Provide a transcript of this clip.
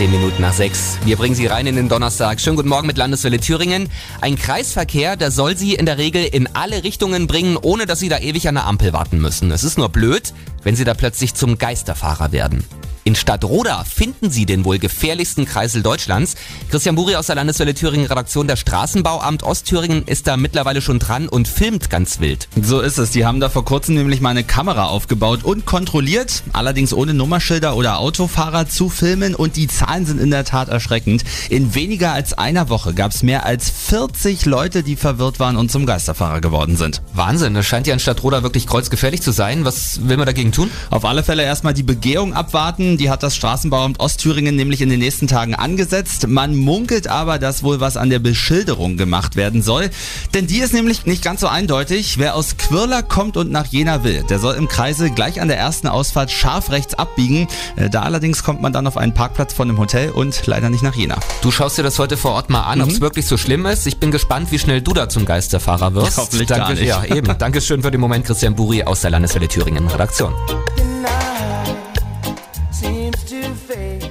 Zehn Minuten nach sechs. Wir bringen Sie rein in den Donnerstag. Schönen guten Morgen mit Landeswelle Thüringen. Ein Kreisverkehr, der soll Sie in der Regel in alle Richtungen bringen, ohne dass Sie da ewig an der Ampel warten müssen. Es ist nur blöd, wenn Sie da plötzlich zum Geisterfahrer werden. In Stadtroda finden Sie den wohl gefährlichsten Kreisel Deutschlands. Christian Buri aus der Landeswelle Thüringen Redaktion der Straßenbauamt Ostthüringen ist da mittlerweile schon dran und filmt ganz wild. So ist es. Die haben da vor kurzem nämlich mal eine Kamera aufgebaut und kontrolliert, allerdings ohne Nummerschilder oder Autofahrer zu filmen und die Zahlen sind in der Tat erschreckend. In weniger als einer Woche gab es mehr als 40 Leute, die verwirrt waren und zum Geisterfahrer geworden sind. Wahnsinn, das scheint ja in Stadtroda wirklich kreuzgefährlich zu sein. Was will man dagegen tun? Auf alle Fälle erstmal die Begehung abwarten die hat das Straßenbauamt Ostthüringen nämlich in den nächsten Tagen angesetzt. Man munkelt aber, dass wohl was an der Beschilderung gemacht werden soll. Denn die ist nämlich nicht ganz so eindeutig. Wer aus Quirla kommt und nach Jena will, der soll im Kreise gleich an der ersten Ausfahrt scharf rechts abbiegen. Äh, da allerdings kommt man dann auf einen Parkplatz von einem Hotel und leider nicht nach Jena. Du schaust dir das heute vor Ort mal an, mhm. ob es wirklich so schlimm ist. Ich bin gespannt, wie schnell du da zum Geisterfahrer wirst. Hoffentlich Danke, gar nicht. Ja, eben. Dankeschön für den Moment, Christian Buri aus der Landeswelle Thüringen Redaktion. say.